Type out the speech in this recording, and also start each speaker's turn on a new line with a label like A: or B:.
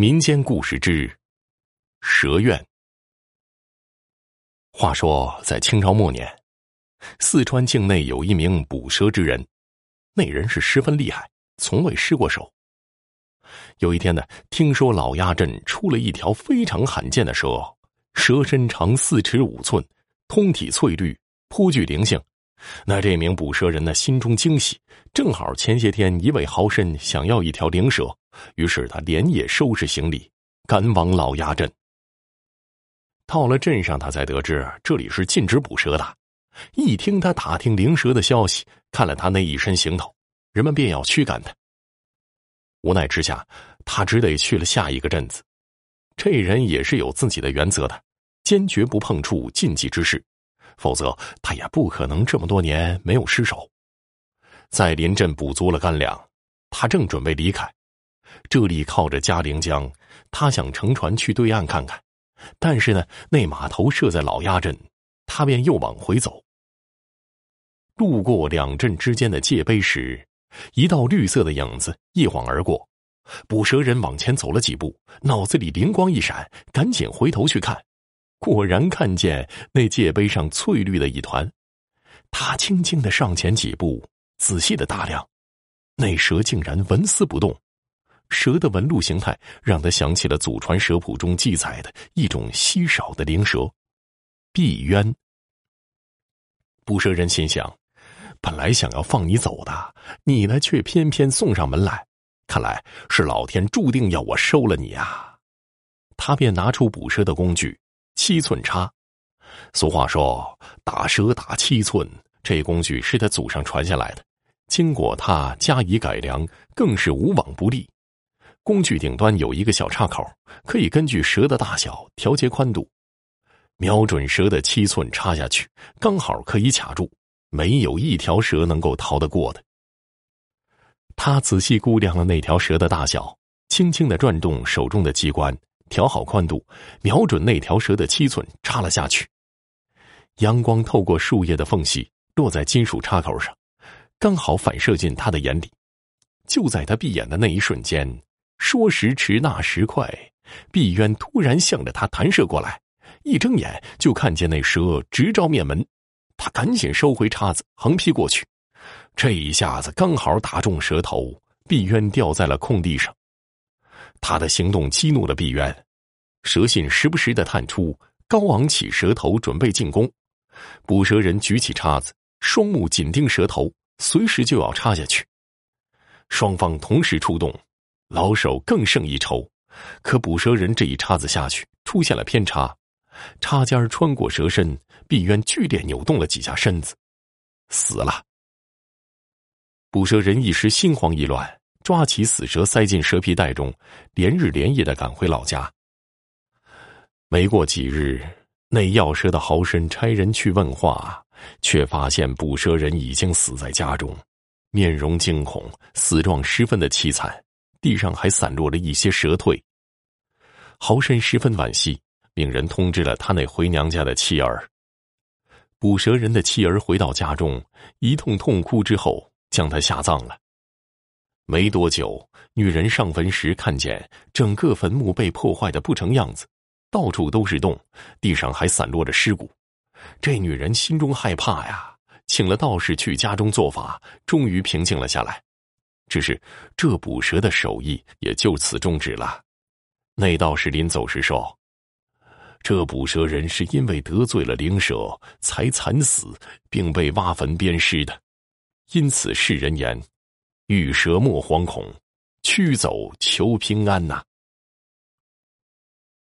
A: 民间故事之蛇怨。话说，在清朝末年，四川境内有一名捕蛇之人，那人是十分厉害，从未失过手。有一天呢，听说老鸭镇出了一条非常罕见的蛇，蛇身长四尺五寸，通体翠绿，颇具灵性。那这名捕蛇人呢，心中惊喜，正好前些天一位豪绅想要一条灵蛇。于是他连夜收拾行李，赶往老鸭镇。到了镇上，他才得知这里是禁止捕蛇的。一听他打听灵蛇的消息，看了他那一身行头，人们便要驱赶他。无奈之下，他只得去了下一个镇子。这人也是有自己的原则的，坚决不碰触禁忌之事，否则他也不可能这么多年没有失手。在临镇补足了干粮，他正准备离开。这里靠着嘉陵江，他想乘船去对岸看看，但是呢，那码头设在老鸭镇，他便又往回走。路过两镇之间的界碑时，一道绿色的影子一晃而过。捕蛇人往前走了几步，脑子里灵光一闪，赶紧回头去看，果然看见那界碑上翠绿的一团。他轻轻的上前几步，仔细的打量，那蛇竟然纹丝不动。蛇的纹路形态让他想起了祖传蛇谱中记载的一种稀少的灵蛇——碧渊。捕蛇人心想：本来想要放你走的，你呢却偏偏送上门来，看来是老天注定要我收了你啊！他便拿出捕蛇的工具——七寸叉。俗话说：“打蛇打七寸。”这工具是他祖上传下来的，经过他加以改良，更是无往不利。工具顶端有一个小插口，可以根据蛇的大小调节宽度，瞄准蛇的七寸插下去，刚好可以卡住，没有一条蛇能够逃得过的。他仔细估量了那条蛇的大小，轻轻的转动手中的机关，调好宽度，瞄准那条蛇的七寸插了下去。阳光透过树叶的缝隙落在金属插口上，刚好反射进他的眼里。就在他闭眼的那一瞬间。说时迟，那时快，碧渊突然向着他弹射过来，一睁眼就看见那蛇直照面门，他赶紧收回叉子，横劈过去，这一下子刚好打中蛇头，碧渊掉在了空地上。他的行动激怒了碧渊，蛇信时不时的探出，高昂起蛇头准备进攻。捕蛇人举起叉子，双目紧盯蛇头，随时就要插下去。双方同时出动。老手更胜一筹，可捕蛇人这一叉子下去出现了偏差，叉尖穿过蛇身，碧渊剧烈扭动了几下身子，死了。捕蛇人一时心慌意乱，抓起死蛇塞进蛇皮袋中，连日连夜的赶回老家。没过几日，那药蛇的豪绅差人去问话，却发现捕蛇人已经死在家中，面容惊恐，死状十分的凄惨。地上还散落了一些蛇蜕。豪绅十分惋惜，命人通知了他那回娘家的妻儿。捕蛇人的妻儿回到家中，一通痛哭之后，将他下葬了。没多久，女人上坟时看见整个坟墓被破坏的不成样子，到处都是洞，地上还散落着尸骨。这女人心中害怕呀，请了道士去家中做法，终于平静了下来。只是这捕蛇的手艺也就此终止了。那道士临走时说：“这捕蛇人是因为得罪了灵蛇，才惨死，并被挖坟鞭尸的。因此世人言：遇蛇莫惶恐，驱走求平安呐。”